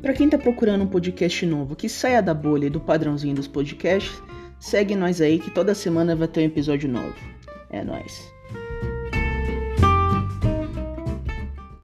para quem está procurando um podcast novo que saia da bolha e do padrãozinho dos podcasts, segue nós aí que toda semana vai ter um episódio novo. É nóis.